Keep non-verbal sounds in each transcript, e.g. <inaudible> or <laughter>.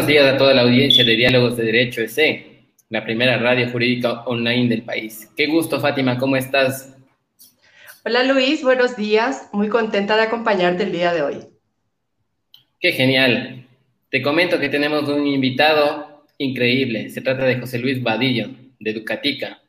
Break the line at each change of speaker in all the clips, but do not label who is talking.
Buenos días a toda la audiencia de Diálogos de Derecho EC, la primera radio jurídica online del país. Qué gusto, Fátima, ¿cómo estás?
Hola Luis, buenos días. Muy contenta de acompañarte el día de hoy.
Qué genial. Te comento que tenemos un invitado increíble. Se trata de José Luis Vadillo, de Ducatica.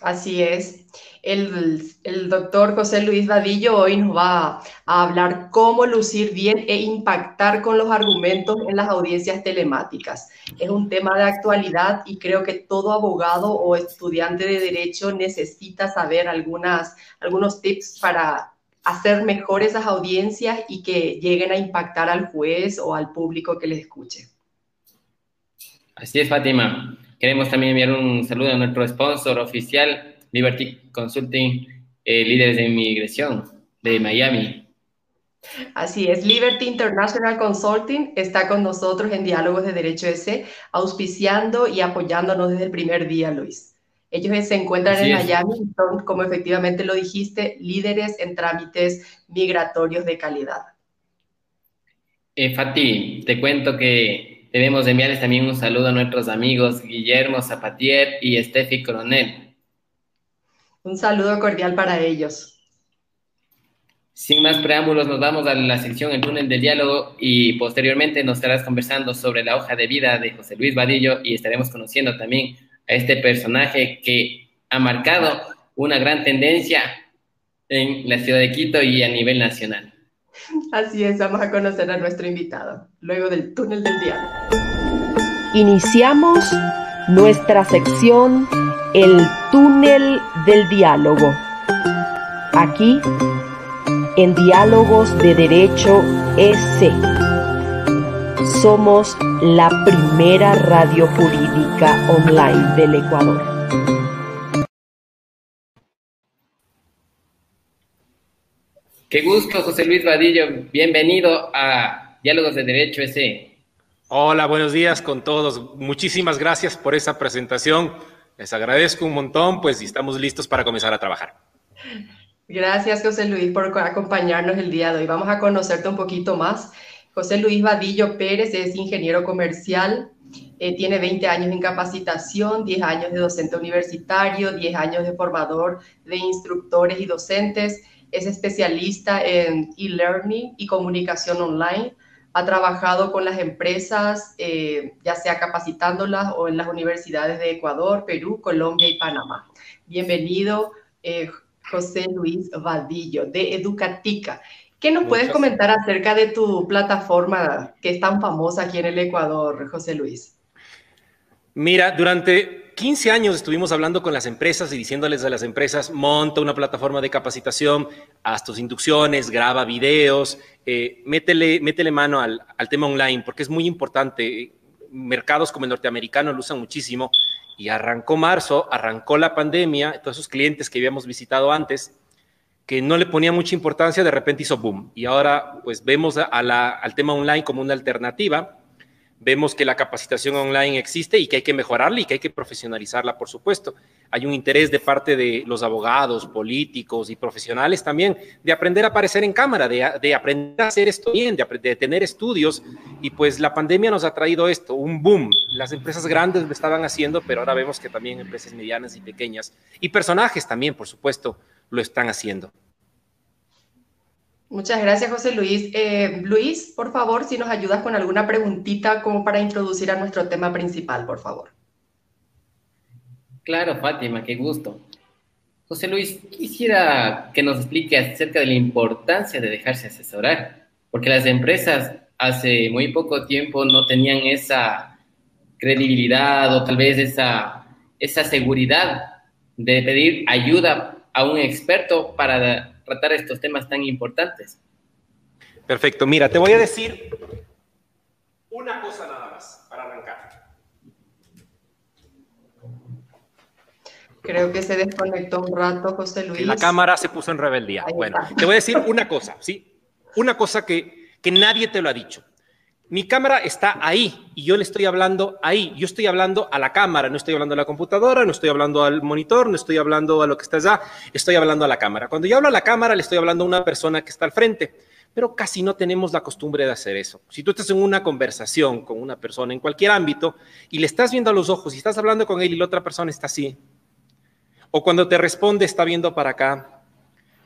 Así es. El, doctor José Luis Vadillo hoy nos va a hablar cómo lucir bien e impactar con los argumentos en las audiencias telemáticas. Es un tema de actualidad y creo que todo abogado o estudiante de derecho necesita saber algunos tips para hacer mejor esas audiencias y que lleguen a impactar al juez o al público que les escuche.
Así es, Fátima. Queremos también enviar un saludo a nuestro sponsor oficial, Liberty Consulting, eh, líderes de inmigración de Miami.
Así es, Liberty International Consulting está con nosotros en Diálogos de Derecho S, auspiciando y apoyándonos desde el primer día, Luis. Ellos se encuentran en Miami y son, como efectivamente lo dijiste, líderes en trámites migratorios de calidad.
Eh, Fati, te cuento que Debemos enviarles también un saludo a nuestros amigos Guillermo Zapatier y Steffi Coronel.
Un saludo cordial para ellos.
Sin más preámbulos, nos vamos a la sección El túnel del diálogo y posteriormente nos estarás conversando sobre la hoja de vida de José Luis Vadillo y estaremos conociendo también a este personaje que ha marcado una gran tendencia en la ciudad de Quito y a nivel nacional.
Así es, vamos a conocer a nuestro invitado, luego del túnel del diálogo.
Iniciamos nuestra sección El túnel del diálogo. Aquí, en Diálogos de Derecho S. Somos la primera radio jurídica online del Ecuador.
Qué gusto, José Luis Vadillo. Bienvenido a Diálogos de Derecho S.
Hola, buenos días con todos. Muchísimas gracias por esa presentación. Les agradezco un montón, pues y estamos listos para comenzar a trabajar.
Gracias, José Luis, por acompañarnos el día de hoy. Vamos a conocerte un poquito más. José Luis Vadillo Pérez es ingeniero comercial, eh, tiene 20 años en capacitación, 10 años de docente universitario, 10 años de formador de instructores y docentes es especialista en e-learning y comunicación online. Ha trabajado con las empresas, eh, ya sea capacitándolas o en las universidades de Ecuador, Perú, Colombia y Panamá. Bienvenido, eh, José Luis Vadillo, de Educatica. ¿Qué nos puedes comentar acerca de tu plataforma que es tan famosa aquí en el Ecuador, José Luis?
Mira, durante 15 años estuvimos hablando con las empresas y diciéndoles a las empresas, monta una plataforma de capacitación, haz tus inducciones, graba videos, eh, métele, métele, mano al, tema online, porque es muy importante. Mercados como el norteamericano lo usan muchísimo y arrancó marzo, arrancó la pandemia, todos esos clientes que habíamos visitado antes, que no le ponía mucha importancia, de repente hizo boom. Y ahora pues vemos al tema online como una alternativa Vemos que la capacitación online existe y que hay que mejorarla y que hay que profesionalizarla, por supuesto. Hay un interés de parte de los abogados, políticos y profesionales también de aprender a aparecer en cámara, de, aprender a hacer esto bien, de, de, tener estudios. Y pues la pandemia nos ha traído esto, un boom. Las empresas grandes lo estaban haciendo, pero ahora vemos que también empresas medianas y pequeñas y personajes también, por supuesto, lo están haciendo.
Muchas gracias, José Luis. Eh, Luis, por favor, si nos ayudas con alguna preguntita como para introducir a nuestro tema principal, por favor.
Claro, Fátima, qué gusto. José Luis, quisiera que nos explique acerca de la importancia de dejarse asesorar, porque las empresas hace muy poco tiempo no tenían esa credibilidad o tal vez esa, esa seguridad de pedir ayuda a un experto para tratar estos temas tan importantes.
Perfecto, mira, te voy a decir una cosa nada más para arrancar.
Creo que se desconectó un rato, José Luis.
La cámara se puso en rebeldía. bueno, te voy a decir una cosa, ¿sí? Una cosa que, que nadie te lo ha dicho. Mi cámara está ahí y yo le estoy hablando ahí. Yo estoy hablando a la cámara, no estoy hablando a la computadora, no estoy hablando al monitor, no estoy hablando a lo que está allá, estoy hablando a la cámara. Cuando yo hablo a la cámara, le estoy hablando a una persona que está al frente. pero casi no tenemos la costumbre de hacer eso. Si tú estás en una conversación con una persona en cualquier ámbito y le estás viendo a los ojos y estás hablando con él y la otra persona está así, o cuando te responde está viendo para acá,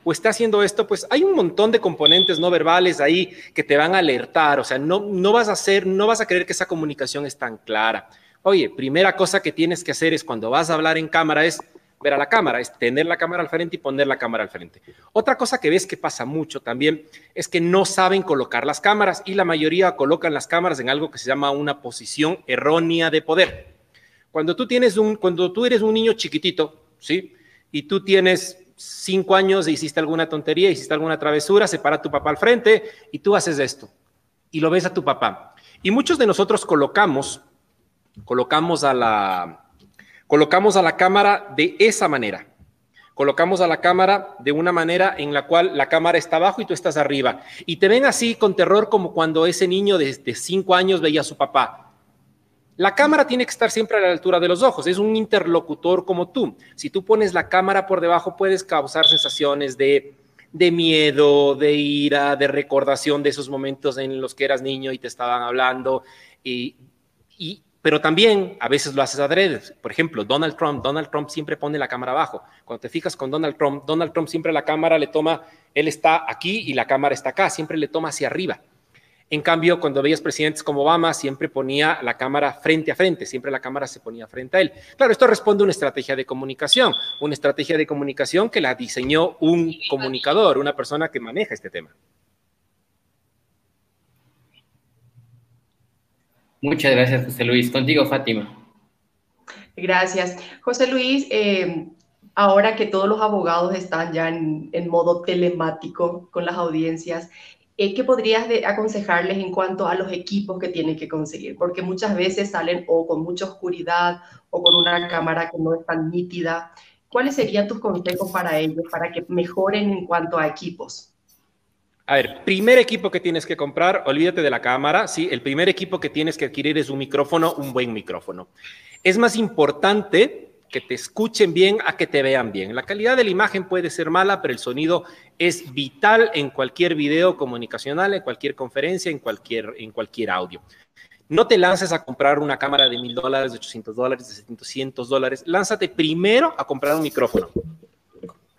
o está haciendo esto, pues hay un montón de componentes no verbales ahí que te van a alertar, o sea, no, no vas a hacer, no vas a creer que esa comunicación es tan clara. Oye, primera cosa que tienes que hacer es cuando vas a hablar en cámara es ver a la cámara, es tener la cámara al frente y poner la cámara al frente. Otra cosa que ves que pasa mucho también es que no saben colocar las cámaras y la mayoría colocan las cámaras en algo que se llama una posición errónea de poder. Cuando tú tienes un, cuando tú eres un niño chiquitito, ¿sí? Y tú tienes cinco años hiciste alguna tontería, hiciste alguna travesura, se para tu papá al frente y tú haces esto y lo ves a tu papá. Y muchos de nosotros colocamos, colocamos a la, Colocamos a la cámara de esa manera. Colocamos a la cámara de una manera en la cual la cámara está abajo y tú estás arriba. Y te ven así con terror como cuando ese niño de, cinco años veía a su papá. La cámara tiene que estar siempre a la altura de los ojos, es un interlocutor como tú. Si tú pones la cámara por debajo, puedes causar sensaciones de, miedo, de ira, de recordación de esos momentos en los que eras niño y te estaban hablando. Y, y pero también a veces lo haces adrede. Por ejemplo, Donald Trump, Donald Trump siempre pone la cámara abajo. Cuando te fijas con Donald Trump, Donald Trump siempre la cámara le toma, él está aquí y la cámara está acá, siempre le toma hacia arriba. En cambio, cuando veías presidentes como Obama, siempre ponía la cámara frente a frente, siempre la cámara se ponía frente a él. Claro, esto responde a una estrategia de comunicación, una estrategia de comunicación que la diseñó un comunicador, una persona que maneja este tema.
Muchas gracias, José Luis. Contigo, Fátima.
Gracias. José Luis, eh, ahora que todos los abogados están ya en, modo telemático con las audiencias, eh, ¿qué podrías aconsejarles en cuanto a los equipos que tienen que conseguir? Porque muchas veces salen o con mucha oscuridad o con una cámara que no es tan nítida. ¿Cuáles serían tus consejos para ellos, para que mejoren en cuanto a equipos?
A ver, primer equipo que tienes que comprar, olvídate de la cámara, ¿sí? El primer equipo que tienes que adquirir es un micrófono, un buen micrófono. Es más importante que te escuchen bien a que te vean bien. La calidad de la imagen puede ser mala, pero el sonido es vital en cualquier video comunicacional, en cualquier conferencia, en cualquier, en cualquier audio. No te lances a comprar una cámara de mil dólares, de 800 dólares, de 700 dólares. Lánzate primero a comprar un micrófono.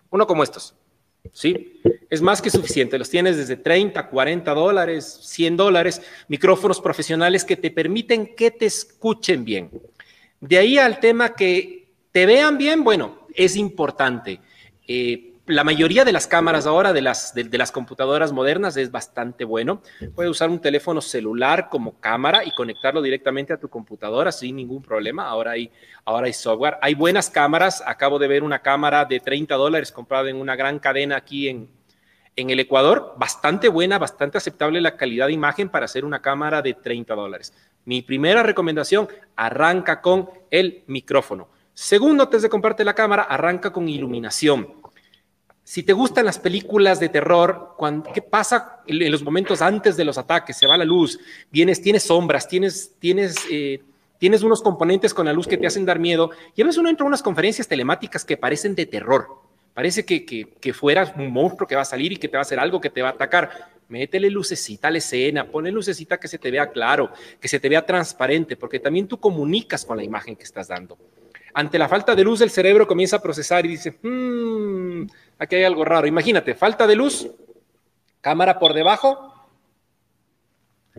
Uno como estos. ¿sí? Es más que suficiente. Los tienes desde 30, 40 dólares, 100 dólares, micrófonos profesionales que te permiten que te escuchen bien. De ahí al tema que te vean bien, bueno, es importante. Eh, la mayoría de las cámaras ahora de las, de, las computadoras modernas es bastante bueno. Puedes usar un teléfono celular como cámara y conectarlo directamente a tu computadora sin ningún problema. Ahora hay, ahora hay software. Hay buenas cámaras. Acabo de ver una cámara de 30 dólares comprada en una gran cadena aquí en, en el Ecuador. Bastante buena, bastante aceptable la calidad de imagen para hacer una cámara de 30 dólares. Mi primera recomendación, arranca con el micrófono. Segundo, antes de comprarte la cámara, arranca con iluminación si te gustan las películas de terror, ¿qué pasa en los momentos antes de los ataques? Se va la luz, vienes, tienes sombras, tienes, tienes, eh, tienes unos componentes con la luz que te hacen dar miedo. Y a veces uno entra a unas conferencias telemáticas que parecen de terror. Parece que, que, que fueras un monstruo que va a salir y que te va a hacer algo, que te va a atacar. Métele lucecita a la escena, ponle lucecita que se te vea claro, que se te vea transparente, porque también tú comunicas con la imagen que estás dando. Ante la falta de luz, el cerebro comienza a procesar y dice, hmm, aquí hay algo raro. Imagínate, falta de luz, cámara por debajo,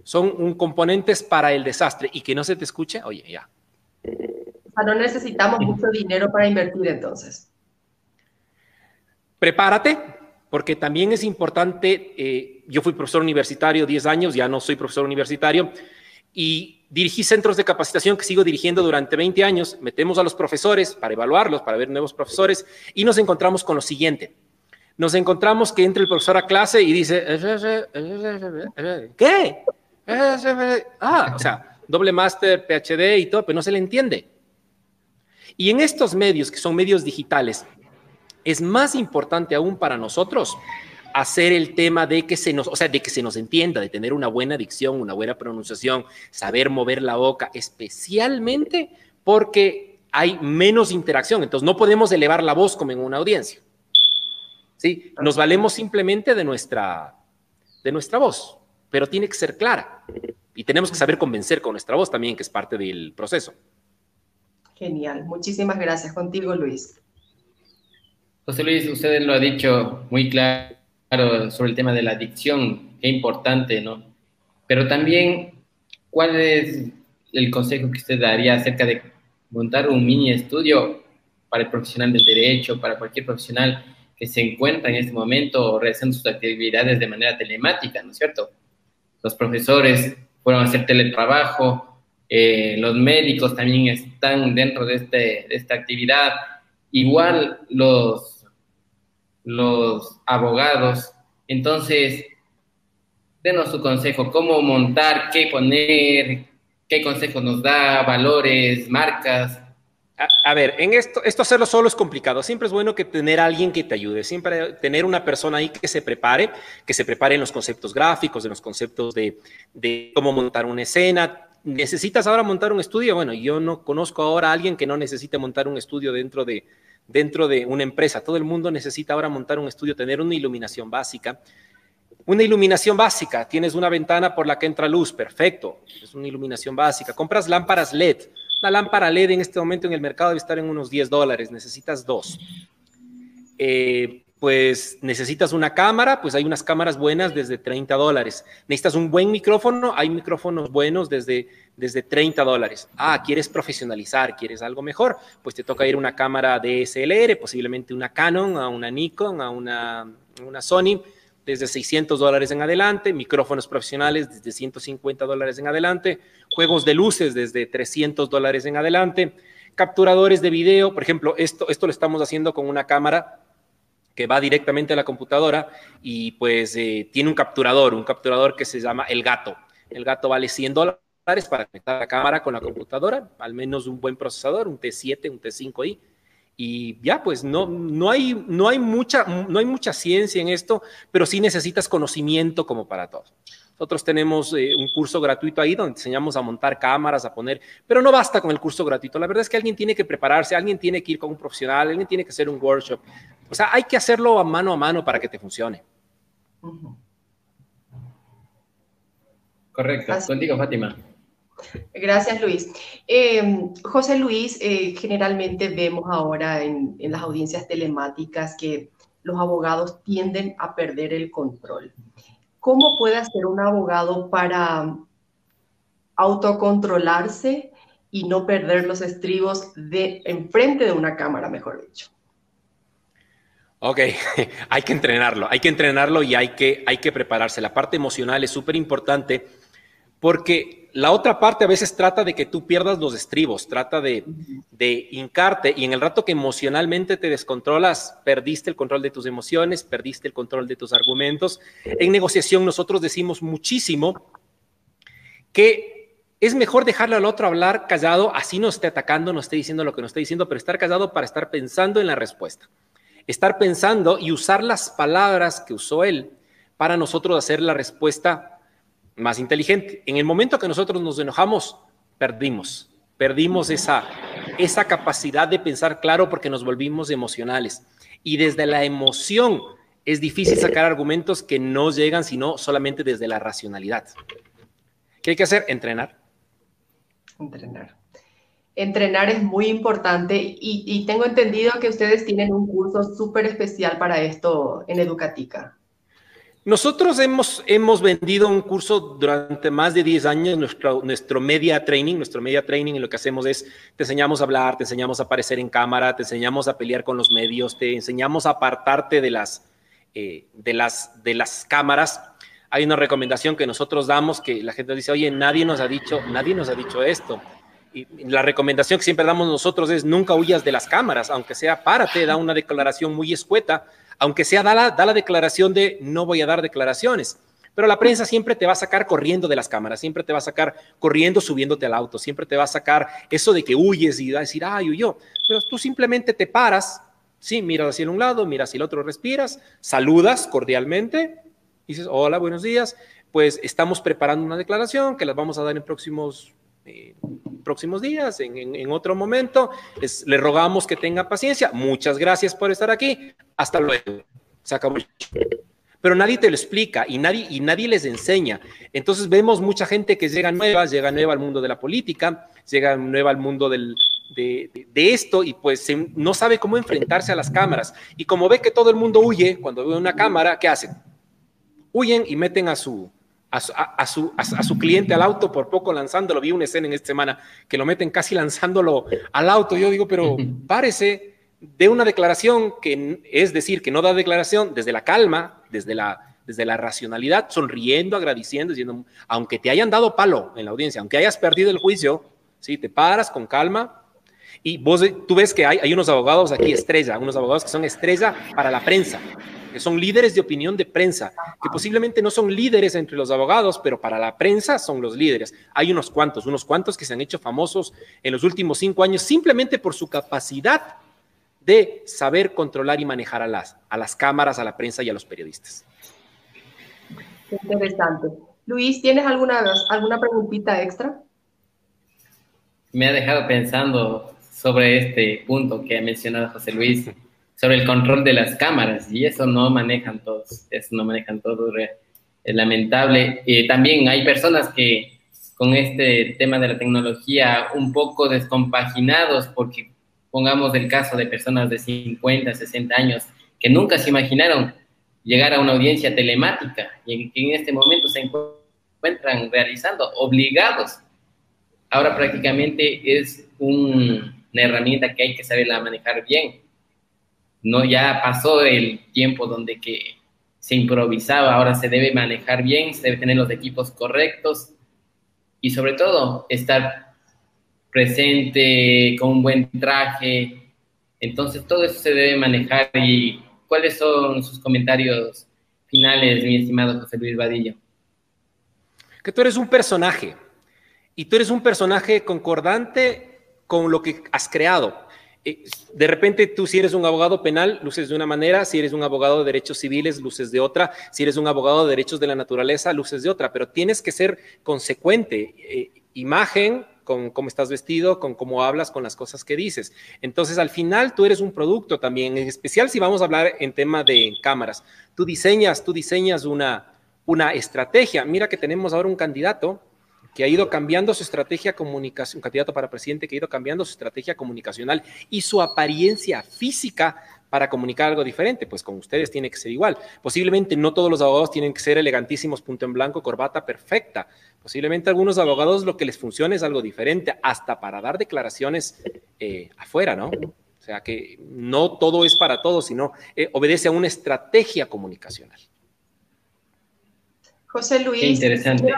son un componentes para el desastre y que no se te escuche, oye, ya.
O sea, no necesitamos mucho dinero para invertir entonces.
Prepárate, porque también es importante, eh, yo fui profesor universitario 10 años, ya no soy profesor universitario, y dirigí centros de capacitación que sigo dirigiendo durante 20 años. Metemos a los profesores para evaluarlos, para ver nuevos profesores, y nos encontramos con lo siguiente. Nos encontramos que entra el profesor a clase y dice, ¿qué? Ah, o sea, doble máster, PhD y todo, pero no se le entiende. Y en estos medios, que son medios digitales, es más importante aún para nosotros hacer el tema de que se nos, o sea, de que se nos entienda, de tener una buena dicción, una buena pronunciación, saber mover la boca, especialmente porque hay menos interacción, entonces no podemos elevar la voz como en una audiencia. ¿Sí? Nos valemos simplemente de nuestra de nuestra voz, pero tiene que ser clara. Y tenemos que saber convencer con nuestra voz también, que es parte del proceso.
Genial. Muchísimas gracias. Contigo, Luis.
José Luis, usted lo ha dicho muy claro sobre el tema de la adicción, qué importante, ¿no? Pero también, ¿cuál es el consejo que usted daría acerca de montar un mini estudio para el profesional del derecho, para cualquier profesional que se encuentra en este momento realizando sus actividades de manera telemática, ¿no es cierto? Los profesores fueron a hacer teletrabajo, eh, los médicos también están dentro de, este, de esta actividad, igual los, los abogados. Entonces, denos su consejo, cómo montar, qué poner, qué consejos nos da, valores, marcas.
A, ver, en esto, esto hacerlo solo es complicado. Siempre es bueno que tener a alguien que te ayude, siempre tener una persona ahí que se prepare, que se prepare en los conceptos gráficos, en los conceptos de, de cómo montar una escena. ¿Necesitas ahora montar un estudio? Bueno, yo no conozco ahora a alguien que no necesite montar un estudio dentro de, dentro de una empresa. Todo el mundo necesita ahora montar un estudio, tener una iluminación básica. Una iluminación básica, tienes una ventana por la que entra luz, perfecto, es una iluminación básica. Compras lámparas LED, la lámpara LED en este momento en el mercado debe estar en unos 10 dólares, necesitas dos. Eh, pues necesitas una cámara, pues hay unas cámaras buenas desde 30 dólares. Necesitas un buen micrófono, hay micrófonos buenos desde, desde 30 dólares. Ah, quieres profesionalizar, quieres algo mejor, pues te toca ir a una cámara DSLR, posiblemente una Canon, a una Nikon, a una, una Sony desde 600 dólares en adelante, micrófonos profesionales desde 150 dólares en adelante, juegos de luces desde 300 dólares en adelante, capturadores de video, por ejemplo, esto, esto lo estamos haciendo con una cámara que va directamente a la computadora y pues eh, tiene un capturador, un capturador que se llama El Gato. El Gato vale 100 dólares para conectar la cámara con la computadora, al menos un buen procesador, un T7, un T5i y ya, pues no, no, hay, no, hay mucha, no hay mucha ciencia en esto, pero sí necesitas conocimiento como para todos. Nosotros tenemos eh, un curso gratuito ahí donde enseñamos a montar cámaras, a poner, pero no basta con el curso gratuito. La verdad es que alguien tiene que prepararse, alguien tiene que ir con un profesional, alguien tiene que hacer un workshop. O sea, hay que hacerlo a mano a mano para que te funcione.
Correcto. Contigo, Fátima.
Gracias, Luis. Eh, José Luis, eh, generalmente vemos ahora en, las audiencias telemáticas que los abogados tienden a perder el control. ¿Cómo puede hacer un abogado para autocontrolarse y no perder los estribos de enfrente de una cámara, mejor dicho?
Ok, <laughs> hay que entrenarlo, hay que entrenarlo y hay que, hay que prepararse. La parte emocional es súper importante porque la otra parte a veces trata de que tú pierdas los estribos, trata de, de, hincarte y en el rato que emocionalmente te descontrolas, perdiste el control de tus emociones, perdiste el control de tus argumentos. En negociación nosotros decimos muchísimo que es mejor dejarle al otro hablar callado, así no esté atacando, no esté diciendo lo que no esté diciendo, pero estar callado para estar pensando en la respuesta. Estar pensando y usar las palabras que usó él para nosotros hacer la respuesta más inteligente. En el momento que nosotros nos enojamos, perdimos, perdimos esa, esa capacidad de pensar claro porque nos volvimos emocionales. Y desde la emoción es difícil sacar argumentos que no llegan sino solamente desde la racionalidad. ¿Qué hay que hacer? Entrenar.
Entrenar. Entrenar es muy importante y, y tengo entendido que ustedes tienen un curso súper especial para esto en Educatica.
Nosotros hemos, hemos vendido un curso durante más de 10 años, nuestro, nuestro media training, nuestro media training y lo que hacemos es, te enseñamos a hablar, te enseñamos a aparecer en cámara, te enseñamos a pelear con los medios, te enseñamos a apartarte de las, eh, de las, de las cámaras. Hay una recomendación que nosotros damos que la gente dice, oye, nadie nos ha dicho, nadie nos ha dicho esto. Y la recomendación que siempre damos nosotros es nunca huyas de las cámaras, aunque sea párate, da una declaración muy escueta, aunque sea da la, declaración de no voy a dar declaraciones. Pero la prensa siempre te va a sacar corriendo de las cámaras, siempre te va a sacar corriendo subiéndote al auto, siempre te va a sacar eso de que huyes y va a decir, ay, huyó. Pero tú simplemente te paras, sí, miras hacia un lado, miras hacia el otro, respiras, saludas cordialmente, dices, hola, buenos días, pues estamos preparando una declaración que las vamos a dar en próximos eh, próximos días, en, otro momento. le rogamos que tenga paciencia. Muchas gracias por estar aquí. Hasta luego. Se acabó. pero nadie te lo explica y nadie, y nadie les enseña. Entonces vemos mucha gente que llega nueva, llega nueva al mundo de la política, llega nueva al mundo del, de, esto y pues no sabe cómo enfrentarse a las cámaras. Y como ve que todo el mundo huye cuando ve una cámara, ¿qué hacen? Huyen y meten a su, a su, a, su, cliente al auto, por poco lanzándolo. Vi una escena en esta semana que lo meten casi lanzándolo al auto. Yo digo, pero párese de una declaración que es decir, que no da declaración desde la calma, desde la, desde la racionalidad, sonriendo, agradeciendo, diciendo, aunque te hayan dado palo en la audiencia, aunque hayas perdido el juicio, ¿sí? te paras con calma. Y vos, tú ves que hay, hay unos abogados aquí estrella, unos abogados que son estrella para la prensa, que son líderes de opinión de prensa, que posiblemente no son líderes entre los abogados, pero para la prensa son los líderes. Hay unos cuantos, unos cuantos que se han hecho famosos en los últimos cinco años simplemente por su capacidad de saber controlar y manejar a las, a las cámaras, a la prensa y a los periodistas.
Interesante. Luis, ¿tienes alguna, alguna preguntita extra?
Me ha dejado pensando sobre este punto que ha mencionado José Luis, <laughs> sobre el control de las cámaras, y eso no manejan todos, eso no manejan todos, es lamentable. y también hay personas que con este tema de la tecnología un poco descompaginados porque Pongamos el caso de personas de 50, 60 años que nunca se imaginaron llegar a una audiencia telemática y que en este momento se encuentran realizando obligados. Ahora prácticamente es una herramienta que hay que saberla manejar bien. No ya pasó el tiempo donde se improvisaba, ahora se debe manejar bien, se debe tener los equipos correctos y sobre todo estar presente, con un buen traje. Entonces todo eso se debe manejar. ¿Y cuáles son sus comentarios finales, mi estimado José Luis Vadillo?
Que tú eres un personaje y tú eres un personaje concordante con lo que has creado. Eh, de repente tú si eres un abogado penal, luces de una manera, si eres un abogado de derechos civiles, luces de otra, si eres un abogado de derechos de la naturaleza, luces de otra, pero tienes que ser consecuente. Eh, imagen, con cómo estás vestido, con cómo hablas, con las cosas que dices. Entonces, al final, tú eres un producto también, en especial si vamos a hablar en tema de cámaras. Tú diseñas, tú diseñas una, una estrategia. Mira que tenemos ahora un candidato que ha ido cambiando su estrategia comunicación, un candidato para presidente que ha ido cambiando su estrategia comunicacional y su apariencia física para comunicar algo diferente, pues con ustedes tiene que ser igual. Posiblemente no todos los abogados tienen que ser elegantísimos, punto en blanco, corbata perfecta. Posiblemente algunos abogados lo que les funcione es algo diferente, hasta para dar declaraciones eh, afuera, ¿no? O sea que no todo es para todos, sino eh, obedece a una estrategia comunicacional.
José Luis,
interesante.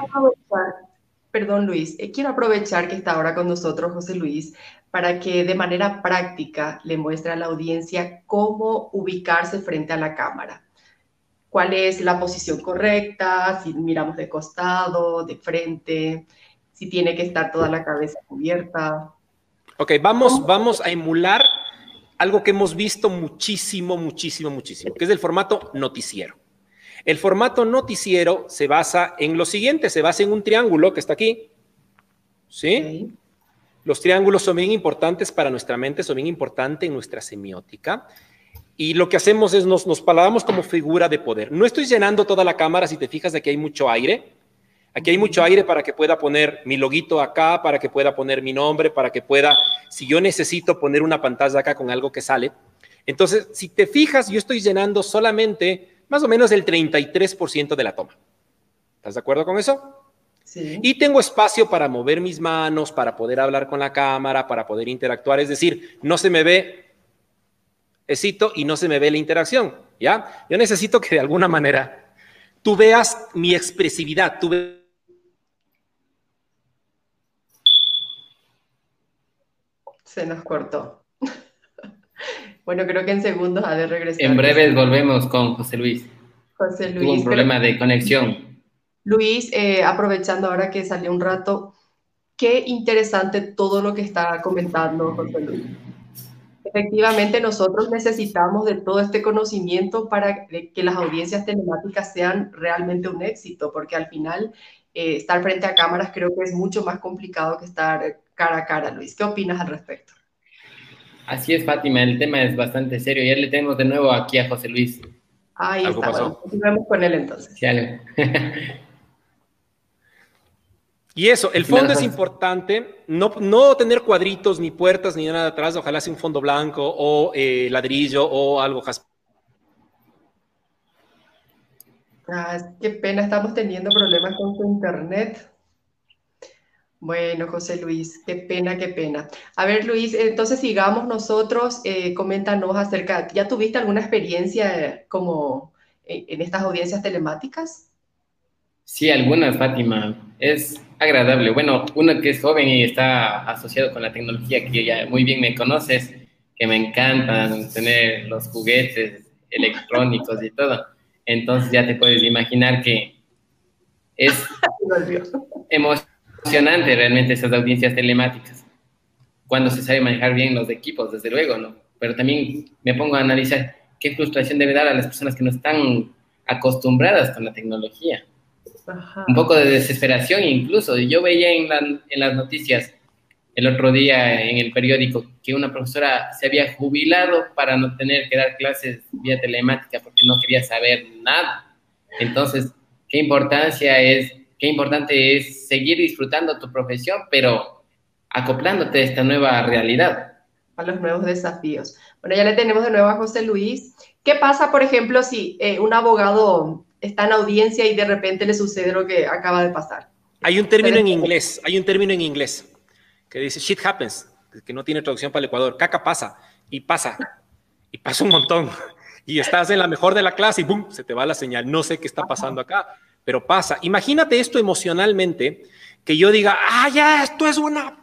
Perdón Luis, eh, quiero aprovechar que está ahora con nosotros José Luis para que de manera práctica le muestre a la audiencia cómo ubicarse frente a la cámara. ¿Cuál es la posición correcta? Si miramos de costado, de frente, si tiene que estar toda la cabeza cubierta.
Ok, vamos, vamos a emular algo que hemos visto muchísimo, muchísimo, muchísimo, que es el formato noticiero. El formato noticiero se basa en lo siguiente, se basa en un triángulo que está aquí, ¿sí? Los triángulos son bien importantes para nuestra mente, son bien importantes en nuestra semiótica. Y lo que hacemos es nos, nos palabamos como figura de poder. No estoy llenando toda la cámara, si te fijas, aquí hay mucho aire. Aquí hay mucho aire para que pueda poner mi loguito acá, para que pueda poner mi nombre, para que pueda, si yo necesito poner una pantalla acá con algo que sale. Entonces, si te fijas, yo estoy llenando solamente más o menos el 33% de la toma. ¿Estás de acuerdo con eso? Y tengo espacio para mover mis manos, para poder hablar con la cámara, para poder interactuar. Es decir, no se me ve éxito y no se me ve la interacción. ¿Ya? Yo necesito que de alguna manera tú veas mi expresividad, tú
Se nos cortó. Bueno, creo que en segundos ha de regresar.
En breve volvemos con José Luis. José Luis. Tuvo un problema de conexión.
Luis, eh, aprovechando ahora que salió un rato, qué interesante todo lo que está comentando José Luis. Efectivamente, nosotros necesitamos de todo este conocimiento para que las audiencias telemáticas sean realmente un éxito, porque al final eh, estar frente a cámaras creo que es mucho más complicado que estar cara a cara. Luis, ¿qué opinas al respecto?
Así es, Fátima, el tema es bastante serio. Ya le tenemos de nuevo aquí a José Luis.
Ahí está, bueno, continuemos con él entonces. Sí, <laughs>
Y eso, el fondo es importante, no, no tener cuadritos, ni puertas, ni nada atrás, ojalá sea un fondo blanco o eh, ladrillo o algo.
Ah, qué pena, estamos teniendo problemas con tu internet. Bueno, José Luis, qué pena, qué pena. A ver, Luis, entonces sigamos nosotros, eh, coméntanos acerca, ¿ya tuviste alguna experiencia como en estas audiencias telemáticas?
Sí, algunas, Fátima. Es agradable. Bueno, uno que es joven y está asociado con la tecnología, que ya muy bien me conoces, que me encantan tener los juguetes electrónicos y todo. Entonces ya te puedes imaginar que es <laughs> emocionante realmente esas audiencias telemáticas. Cuando se sabe manejar bien los equipos, desde luego, ¿no? Pero también me pongo a analizar qué frustración debe dar a las personas que no están acostumbradas con la tecnología un poco de desesperación incluso. Yo veía en, las noticias el otro día en el periódico que una profesora se había jubilado para no tener que dar clases vía telemática porque no quería saber nada. Entonces, qué importancia es, qué importante es seguir disfrutando tu profesión, pero acoplándote a esta nueva realidad.
A los nuevos desafíos. Bueno, ya le tenemos de nuevo a José Luis. ¿Qué pasa, por ejemplo, si eh, un abogado está en audiencia y de repente le sucede lo que acaba de pasar.
Hay un término en inglés, hay un término en inglés que dice shit happens, que no tiene traducción para el Ecuador. Caca pasa y pasa y pasa un montón. <laughs> Y estás en la mejor de la clase y boom, se te va la señal. No sé qué está pasando acá, pero pasa. Imagínate esto emocionalmente, que yo diga, ah, ya, esto es una...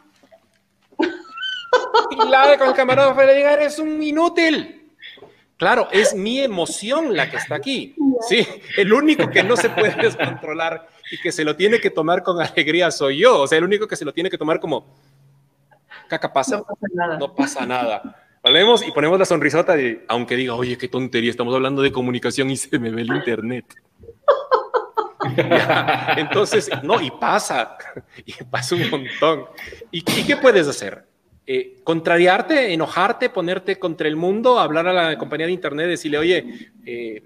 Y la con el camarógrafo le diga, eres un inútil. Claro, es mi emoción la que está aquí. Sí, el único que no se puede <laughs> descontrolar y que se lo tiene que tomar con alegría soy yo. O sea, el único que se lo tiene que tomar como caca pasa. No pasa nada. No pasa nada. Volvemos y ponemos la sonrisota de, aunque diga, oye, qué tontería, estamos hablando de comunicación y se me ve el internet. <laughs> <laughs> entonces, no, y pasa, y pasa un montón. ¿Y, ¿Y qué puedes hacer? Eh, contrariarte, enojarte, ponerte contra el mundo, hablar a la compañía de internet, decirle, oye, eh,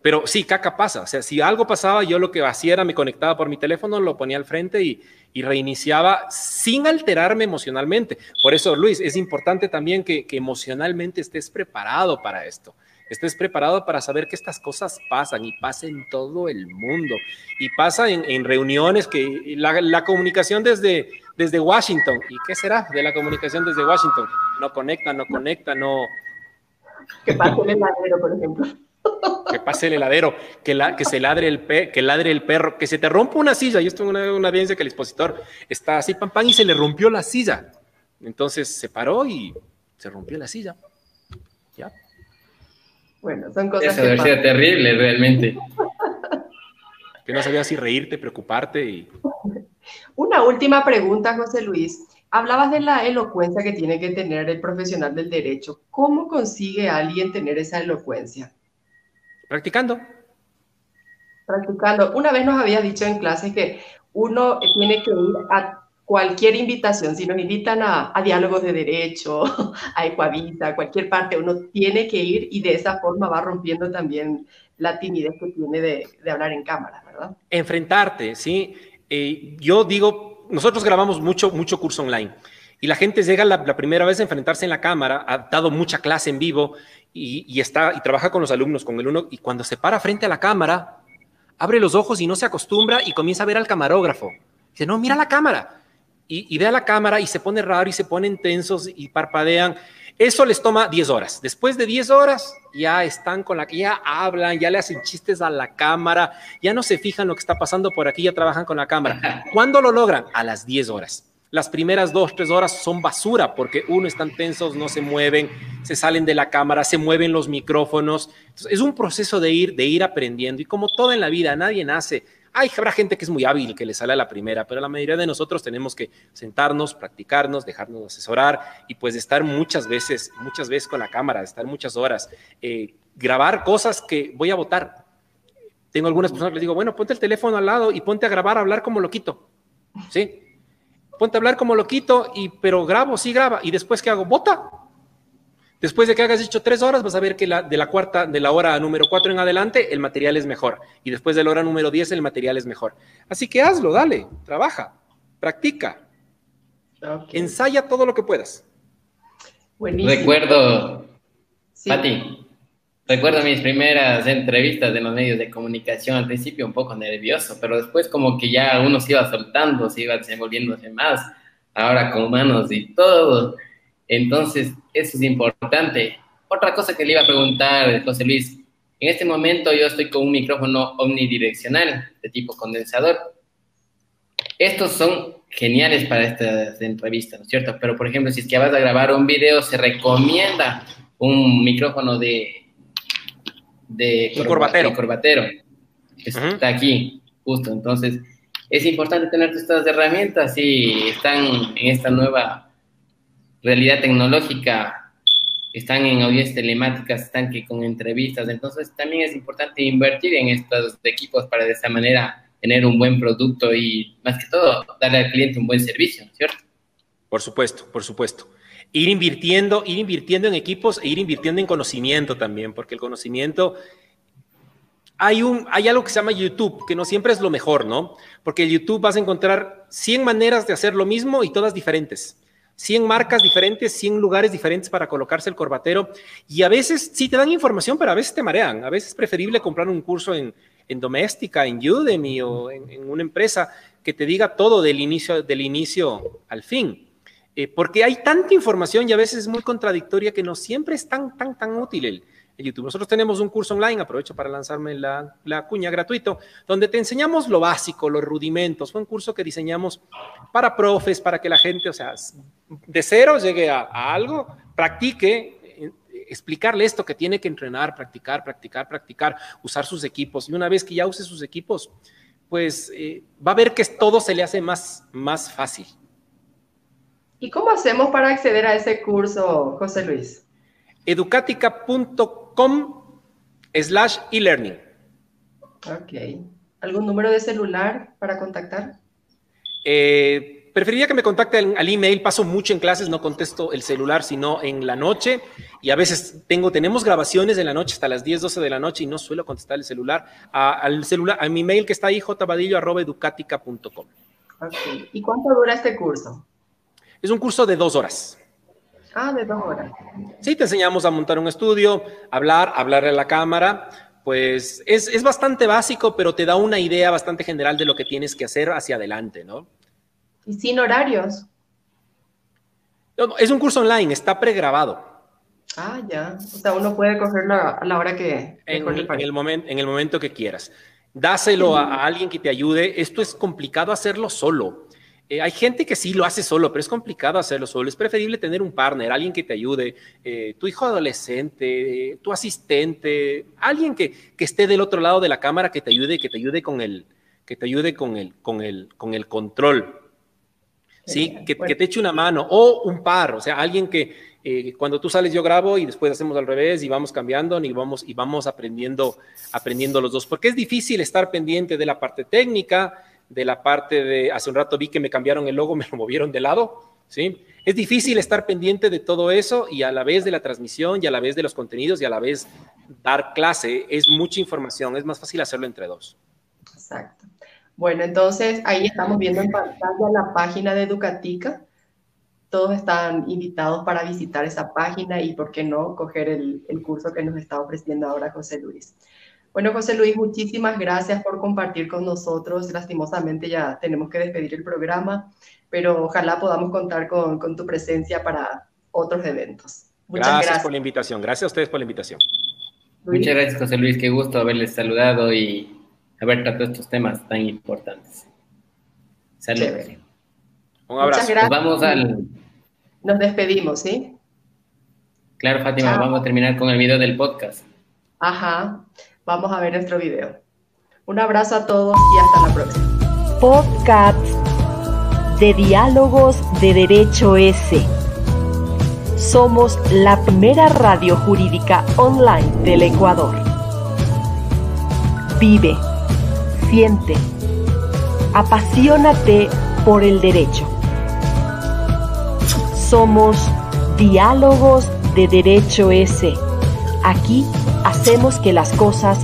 pero sí, caca pasa. O sea, si algo pasaba, yo lo que hacía era me conectaba por mi teléfono, lo ponía al frente y, reiniciaba sin alterarme emocionalmente. Por eso, Luis, es importante también que, emocionalmente estés preparado para esto. Estés preparado para saber que estas cosas pasan y pasan en todo el mundo. Y pasa en, reuniones que la comunicación desde desde Washington. ¿Y qué será de la comunicación desde Washington? No conecta, no conecta, no.
Que pase el heladero, por ejemplo.
Que pase el heladero, que, la, que se ladre el, pe, que ladre el perro, que se te rompa una silla. Yo estuve en una, una audiencia que el expositor está así, pam, pam, y se le rompió la silla. Entonces se paró y se rompió la silla. ¿Ya?
Bueno, son cosas
Eso debe ser terrible, realmente. <laughs>
Que no sabías si reírte, preocuparte y...
Una última pregunta, José Luis. Hablabas de la elocuencia que tiene que tener el profesional del derecho. ¿Cómo consigue alguien tener esa elocuencia?
Practicando.
Practicando. Una vez nos había dicho en clase que uno tiene que ir a cualquier invitación, si nos invitan a, diálogos de derecho, <laughs> a Ecuavita, a cualquier parte, uno tiene que ir y de esa forma va rompiendo también la timidez que tiene de, de hablar en cámara, ¿verdad?
Enfrentarte, sí. Eh, yo digo, nosotros grabamos mucho, mucho curso online y la gente llega la, primera vez a enfrentarse en la cámara, ha dado mucha clase en vivo y, está, y trabaja con los alumnos, con el uno, y cuando se para frente a la cámara, abre los ojos y no se acostumbra y comienza a ver al camarógrafo. Dice, no, mira la cámara. Y, y ve a la cámara y se pone raro y se ponen tensos y parpadean. Eso les toma 10 horas. Después de 10 horas ya están con la que ya hablan, ya le hacen chistes a la cámara, ya no se fijan lo que está pasando por aquí, ya trabajan con la cámara. <laughs> ¿Cuándo lo logran? A las 10 horas. Las primeras dos, tres horas son basura porque uno están tensos, no se mueven, se salen de la cámara, se mueven los micrófonos. es un proceso de ir, de ir aprendiendo y como todo en la vida, nadie nace hay, habrá gente que es muy hábil, que le sale a la primera, pero la mayoría de nosotros tenemos que sentarnos, practicarnos, dejarnos asesorar y pues estar muchas veces, muchas veces con la cámara, estar muchas horas, eh, grabar cosas que voy a votar. Tengo algunas personas que les digo, bueno, ponte el teléfono al lado y ponte a grabar, a hablar como loquito. ¿Sí? Ponte a hablar como loquito, y, pero grabo, sí graba. ¿Y después qué hago? Vota. Después de que hagas hecho tres horas, vas a ver que la, de la cuarta, de la hora número cuatro en adelante, el material es mejor. Y después de la hora número diez, el material es mejor. Así que hazlo, dale, trabaja, practica. Ensaya todo lo que puedas.
Buenísimo. Recuerdo, Pati, recuerdo mis primeras entrevistas en los medios de comunicación, al principio un poco nervioso, pero después como que ya uno se iba soltando, se iba desenvolviéndose más, ahora con manos y todo entonces, eso es importante. Otra cosa que le iba a preguntar, José Luis, en este momento yo estoy con un micrófono omnidireccional de tipo condensador. Estos son geniales para estas entrevistas, ¿no es cierto? Pero, por ejemplo, si es que vas a grabar un video, se recomienda un micrófono de... de
corbatero.
corbatero que está aquí, justo. Entonces, es importante tener estas herramientas y están en esta nueva realidad tecnológica, están en audiencias telemáticas, están que con entrevistas, entonces también es importante invertir en estos equipos para de esa manera tener un buen producto y más que todo darle al cliente un buen servicio, ¿cierto?
Por supuesto, por supuesto. Ir invirtiendo, ir invirtiendo en equipos e ir invirtiendo en conocimiento también, porque el conocimiento hay, un, hay algo que se llama YouTube, que no siempre es lo mejor, ¿no? Porque en YouTube vas a encontrar 100 maneras de hacer lo mismo y todas diferentes. 100 marcas diferentes, 100 lugares diferentes para colocarse el corbatero. Y a veces sí te dan información, pero a veces te marean. A veces es preferible comprar un curso en, en doméstica, en Udemy o en, una empresa que te diga todo del inicio, del inicio al fin. Eh, porque hay tanta información y a veces es muy contradictoria que no siempre es tan, tan, tan útil el, YouTube. Nosotros tenemos un curso online, aprovecho para lanzarme la, la, cuña gratuito, donde te enseñamos lo básico, los rudimentos. Fue un curso que diseñamos para profes, para que la gente, o sea, de cero llegue a, algo, practique, eh, explicarle esto que tiene que entrenar, practicar, practicar, practicar, usar sus equipos. Y una vez que ya use sus equipos, pues eh, va a ver que todo se le hace más, más fácil.
¿Y cómo hacemos para acceder a ese curso, José Luis?
educatica.com slash e-learning.
Ok. ¿Algún número de celular para contactar?
Eh, Preferiría que me contacten al email, paso mucho en clases, no contesto el celular, sino en la noche. Y a veces tengo, tenemos grabaciones en la noche hasta las 10, 12 de la noche y no suelo contestar el celular. A, al celular, a mi email que está ahí, jbadillo.educatica.com.
Okay. ¿Y cuánto dura este curso?
Es un curso de dos horas.
Ah, de dos horas.
Sí, te enseñamos a montar un estudio, hablar, hablar a la cámara. Pues es, es bastante básico, pero te da una idea bastante general de lo que tienes que hacer hacia adelante, ¿no?
y sin horarios.
es un curso online, está pregrabado.
Ah, ya. O sea, uno puede cogerlo a la hora que...
En, el, en, el momento, en el momento que quieras. Dáselo a, alguien que te ayude. Esto es complicado hacerlo solo. Eh, hay gente que sí lo hace solo, pero es complicado hacerlo solo. Es preferible tener un partner, alguien que te ayude, eh, tu hijo adolescente, tu asistente, alguien que, que, esté del otro lado de la cámara que te ayude, que te ayude con el, que te ayude con el, con el, con el control. ¿sí? Que, te eche una mano o un par, o sea, alguien que eh, cuando tú sales yo grabo y después hacemos al revés y vamos cambiando y vamos, y vamos aprendiendo, aprendiendo los dos, porque es difícil estar pendiente de la parte técnica, de la parte de, hace un rato vi que me cambiaron el logo, <laughs> me lo movieron de lado, ¿sí? Es difícil estar pendiente de todo eso y a la vez de la transmisión y a la vez de los contenidos y a la vez dar clase. Es mucha información, es más fácil hacerlo entre dos.
Exacto. Bueno, entonces ahí estamos viendo en pantalla la página de Educatica. Todos están invitados para visitar esa página y, ¿por qué no?, coger el, curso que nos está ofreciendo ahora José Luis. Bueno, José Luis, muchísimas gracias por compartir con nosotros. Lastimosamente ya tenemos que despedir el programa, pero ojalá podamos contar con, tu presencia para otros eventos.
Muchas gracias, gracias por la invitación. Gracias a ustedes por la invitación.
Muchas gracias, José Luis. Qué gusto haberles saludado y haber tratado estos temas tan importantes. Saludos.
Un abrazo.
Nos vamos al...
Nos despedimos, ¿sí?
Claro, Fátima, vamos a terminar con el video del podcast.
Ajá, vamos a ver nuestro video. Un abrazo a todos y hasta la próxima.
Podcast de Diálogos de Derecho S. Somos la primera radio jurídica online del Ecuador. Vive siente, apasionate por el derecho. Somos diálogos
de Derecho S. Aquí hacemos que las cosas